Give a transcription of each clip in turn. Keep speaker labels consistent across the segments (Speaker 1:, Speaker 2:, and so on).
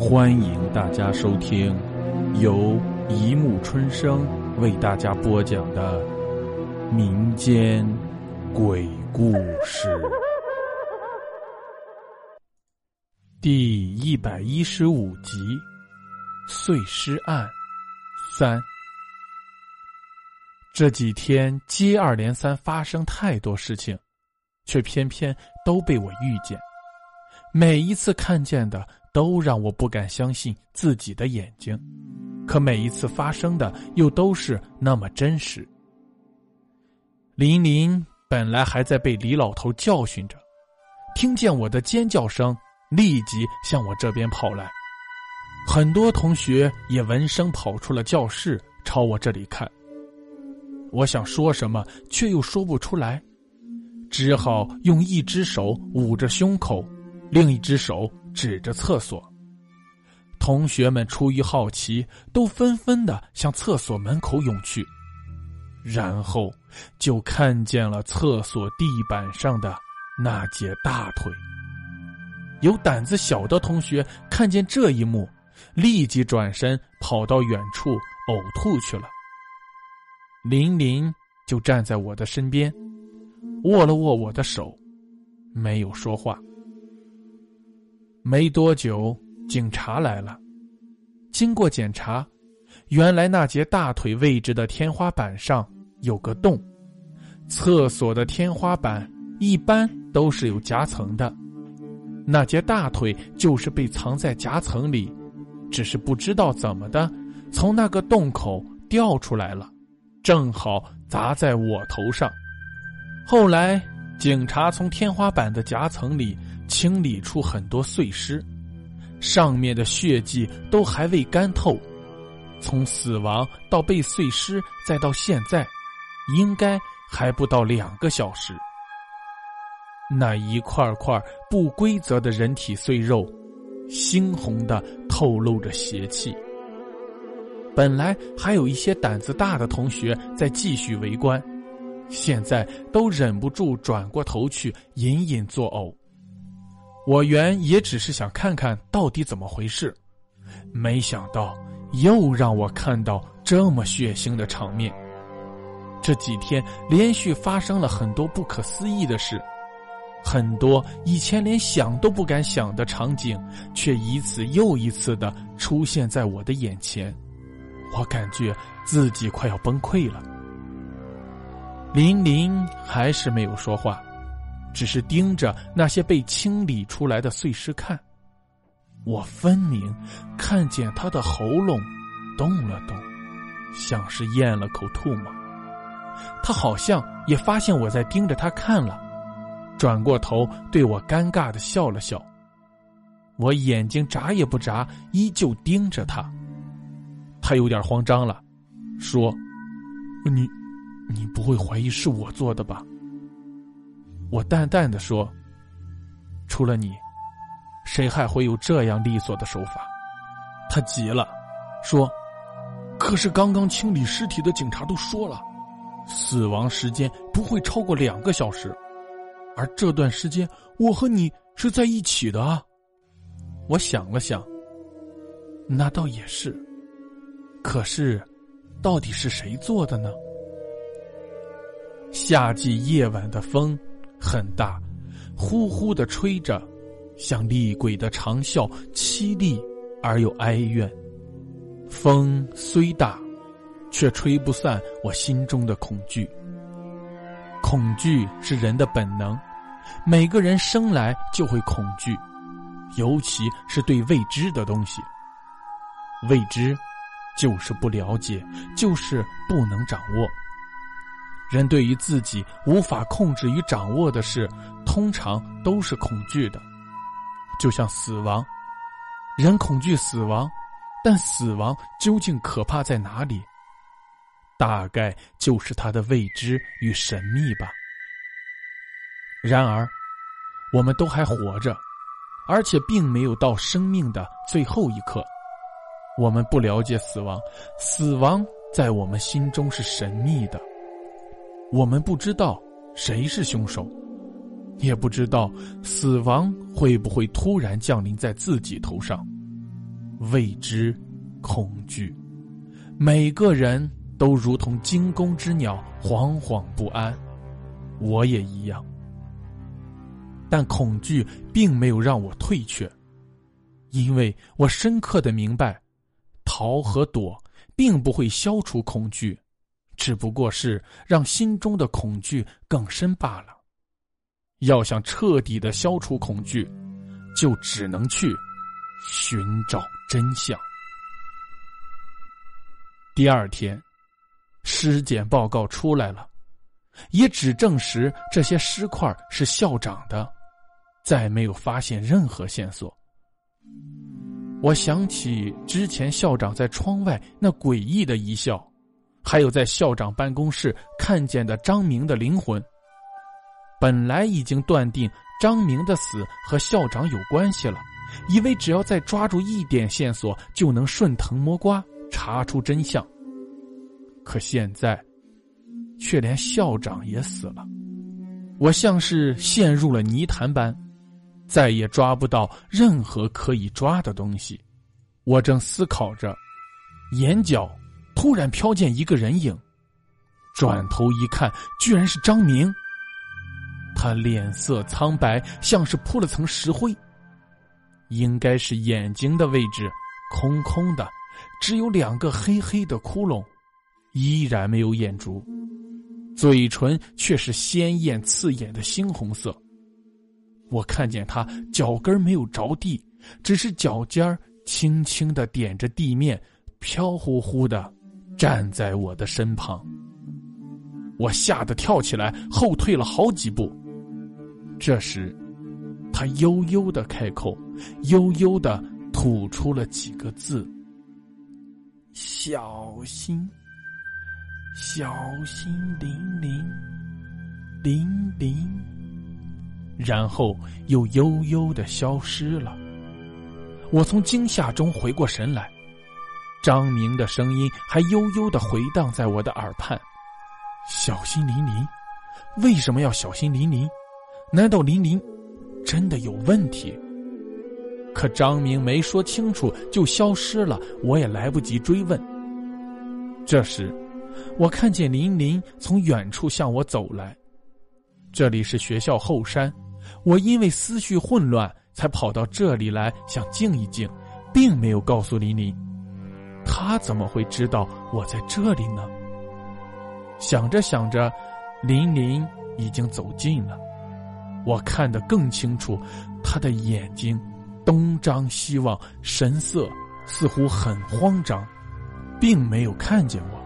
Speaker 1: 欢迎大家收听由一木春生为大家播讲的民间鬼故事第一百一十五集《碎尸案三》。这几天接二连三发生太多事情，却偏偏都被我遇见。每一次看见的。都让我不敢相信自己的眼睛，可每一次发生的又都是那么真实。林林本来还在被李老头教训着，听见我的尖叫声，立即向我这边跑来。很多同学也闻声跑出了教室，朝我这里看。我想说什么，却又说不出来，只好用一只手捂着胸口，另一只手。指着厕所，同学们出于好奇，都纷纷的向厕所门口涌去，然后就看见了厕所地板上的那截大腿。有胆子小的同学看见这一幕，立即转身跑到远处呕吐去了。林林就站在我的身边，握了握我的手，没有说话。没多久，警察来了。经过检查，原来那节大腿位置的天花板上有个洞。厕所的天花板一般都是有夹层的，那节大腿就是被藏在夹层里，只是不知道怎么的，从那个洞口掉出来了，正好砸在我头上。后来，警察从天花板的夹层里。清理出很多碎尸，上面的血迹都还未干透。从死亡到被碎尸，再到现在，应该还不到两个小时。那一块块不规则的人体碎肉，猩红的透露着邪气。本来还有一些胆子大的同学在继续围观，现在都忍不住转过头去，隐隐作呕。我原也只是想看看到底怎么回事，没想到又让我看到这么血腥的场面。这几天连续发生了很多不可思议的事，很多以前连想都不敢想的场景，却一次又一次的出现在我的眼前，我感觉自己快要崩溃了。林林还是没有说话。只是盯着那些被清理出来的碎尸看，我分明看见他的喉咙动了动，像是咽了口唾沫。他好像也发现我在盯着他看了，转过头对我尴尬的笑了笑。我眼睛眨也不眨，依旧盯着他。他有点慌张了，说：“你，你不会怀疑是我做的吧？”我淡淡的说：“除了你，谁还会有这样利索的手法？”他急了，说：“可是刚刚清理尸体的警察都说了，死亡时间不会超过两个小时，而这段时间我和你是在一起的啊。”我想了想，那倒也是，可是，到底是谁做的呢？夏季夜晚的风。很大，呼呼的吹着，像厉鬼的长啸，凄厉而又哀怨。风虽大，却吹不散我心中的恐惧。恐惧是人的本能，每个人生来就会恐惧，尤其是对未知的东西。未知，就是不了解，就是不能掌握。人对于自己无法控制与掌握的事，通常都是恐惧的，就像死亡。人恐惧死亡，但死亡究竟可怕在哪里？大概就是它的未知与神秘吧。然而，我们都还活着，而且并没有到生命的最后一刻。我们不了解死亡，死亡在我们心中是神秘的。我们不知道谁是凶手，也不知道死亡会不会突然降临在自己头上。未知、恐惧，每个人都如同惊弓之鸟，惶惶不安。我也一样，但恐惧并没有让我退却，因为我深刻的明白，逃和躲并不会消除恐惧，只不过是让心中的恐惧更深罢了。要想彻底的消除恐惧，就只能去寻找真相。第二天，尸检报告出来了。也只证实这些尸块是校长的，再没有发现任何线索。我想起之前校长在窗外那诡异的一笑，还有在校长办公室看见的张明的灵魂。本来已经断定张明的死和校长有关系了，以为只要再抓住一点线索就能顺藤摸瓜查出真相。可现在。却连校长也死了，我像是陷入了泥潭般，再也抓不到任何可以抓的东西。我正思考着，眼角突然飘见一个人影，转头一看，居然是张明。他脸色苍白，像是铺了层石灰，应该是眼睛的位置空空的，只有两个黑黑的窟窿，依然没有眼珠。嘴唇却是鲜艳刺眼的猩红色。我看见他脚跟没有着地，只是脚尖轻轻的点着地面，飘忽忽的站在我的身旁。我吓得跳起来，后退了好几步。这时，他悠悠的开口，悠悠的吐出了几个字：“小心。”小心灵灵，灵灵，然后又悠悠的消失了。我从惊吓中回过神来，张明的声音还悠悠的回荡在我的耳畔：“小心林林，为什么要小心林林？难道林林真的有问题？”可张明没说清楚就消失了，我也来不及追问。这时。我看见林林从远处向我走来，这里是学校后山，我因为思绪混乱才跑到这里来想静一静，并没有告诉林林，他怎么会知道我在这里呢？想着想着，林林已经走近了，我看得更清楚，他的眼睛东张西望，神色似乎很慌张，并没有看见我。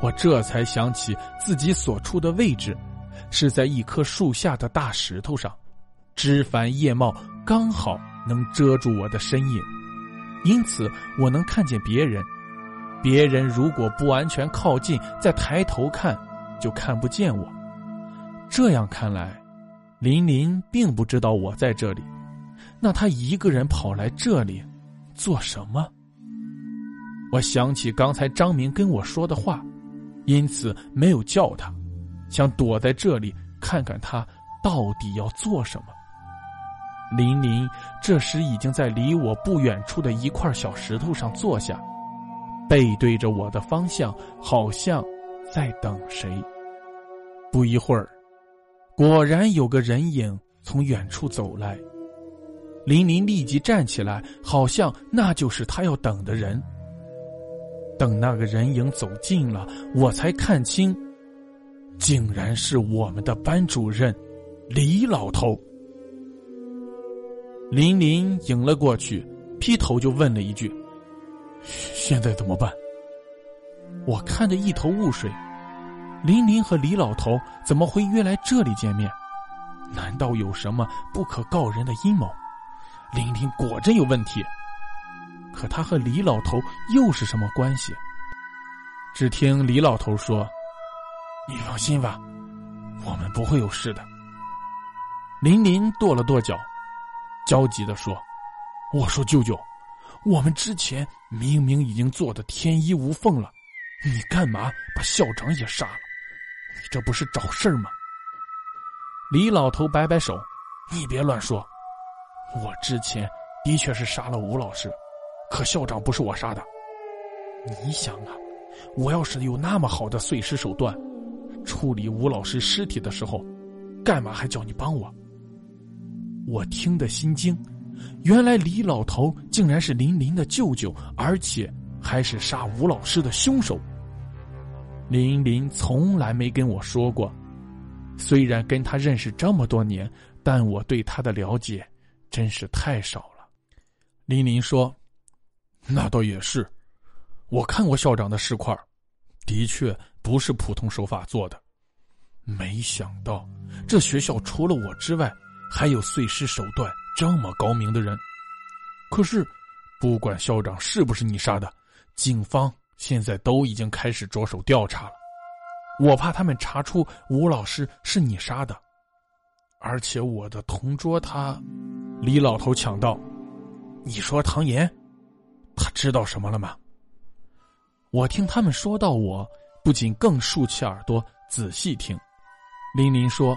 Speaker 1: 我这才想起自己所处的位置，是在一棵树下的大石头上，枝繁叶茂，刚好能遮住我的身影，因此我能看见别人。别人如果不完全靠近，再抬头看，就看不见我。这样看来，林林并不知道我在这里，那他一个人跑来这里做什么？我想起刚才张明跟我说的话。因此没有叫他，想躲在这里看看他到底要做什么。林林这时已经在离我不远处的一块小石头上坐下，背对着我的方向，好像在等谁。不一会儿，果然有个人影从远处走来。林林立即站起来，好像那就是他要等的人。等那个人影走近了，我才看清，竟然是我们的班主任李老头。林林迎了过去，劈头就问了一句：“现在怎么办？”我看得一头雾水。林林和李老头怎么会约来这里见面？难道有什么不可告人的阴谋？林林果真有问题。可他和李老头又是什么关系？只听李老头说：“你放心吧，我们不会有事的。”林林跺了跺脚，焦急的说：“我说舅舅，我们之前明明已经做的天衣无缝了，你干嘛把校长也杀了？你这不是找事儿吗？”李老头摆摆手：“你别乱说，我之前的确是杀了吴老师。”可校长不是我杀的。你想啊，我要是有那么好的碎尸手段，处理吴老师尸体的时候，干嘛还叫你帮我？我听得心惊，原来李老头竟然是林林的舅舅，而且还是杀吴老师的凶手。林林从来没跟我说过，虽然跟他认识这么多年，但我对他的了解真是太少了。林林说：“那倒也是，我看过校长的尸块，的确不是普通手法做的。没想到这学校除了我之外。”还有碎尸手段这么高明的人，可是，不管校长是不是你杀的，警方现在都已经开始着手调查了。我怕他们查出吴老师是你杀的，而且我的同桌他，李老头抢道：“你说唐岩，他知道什么了吗？”我听他们说到我，不仅更竖起耳朵仔细听。林林说。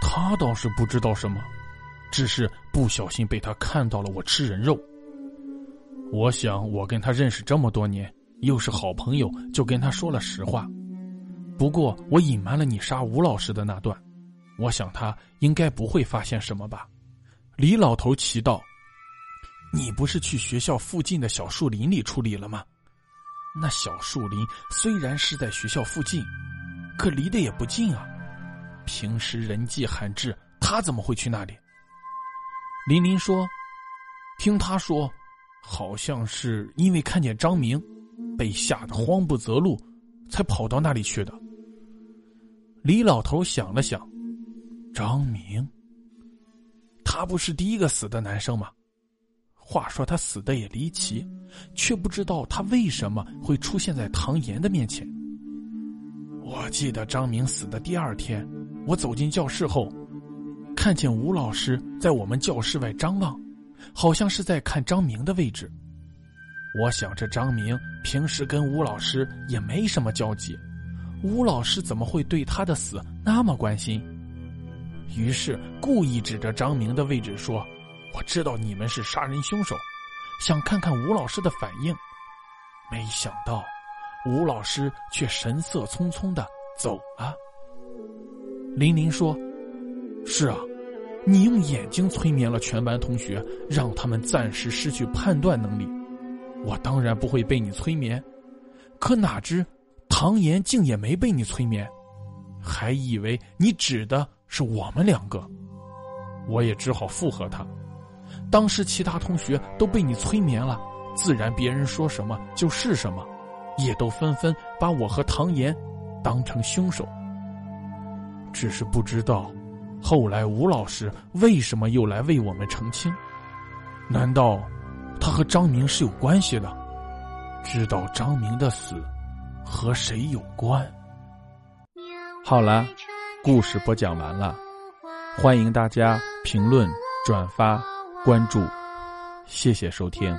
Speaker 1: 他倒是不知道什么，只是不小心被他看到了我吃人肉。我想我跟他认识这么多年，又是好朋友，就跟他说了实话。不过我隐瞒了你杀吴老师的那段，我想他应该不会发现什么吧。李老头奇道：“你不是去学校附近的小树林里处理了吗？那小树林虽然是在学校附近，可离得也不近啊。”平时人迹罕至，他怎么会去那里？林林说：“听他说，好像是因为看见张明，被吓得慌不择路，才跑到那里去的。”李老头想了想：“张明，他不是第一个死的男生吗？话说他死的也离奇，却不知道他为什么会出现在唐岩的面前。我记得张明死的第二天。”我走进教室后，看见吴老师在我们教室外张望，好像是在看张明的位置。我想这张明平时跟吴老师也没什么交集，吴老师怎么会对他的死那么关心？于是故意指着张明的位置说：“我知道你们是杀人凶手，想看看吴老师的反应。”没想到，吴老师却神色匆匆的走了。林林说：“是啊，你用眼睛催眠了全班同学，让他们暂时失去判断能力。我当然不会被你催眠，可哪知唐岩竟也没被你催眠，还以为你指的是我们两个。我也只好附和他。当时其他同学都被你催眠了，自然别人说什么就是什么，也都纷纷把我和唐岩当成凶手。”只是不知道，后来吴老师为什么又来为我们澄清？难道他和张明是有关系的？知道张明的死和谁有关？好了，故事播讲完了，欢迎大家评论、转发、关注，谢谢收听。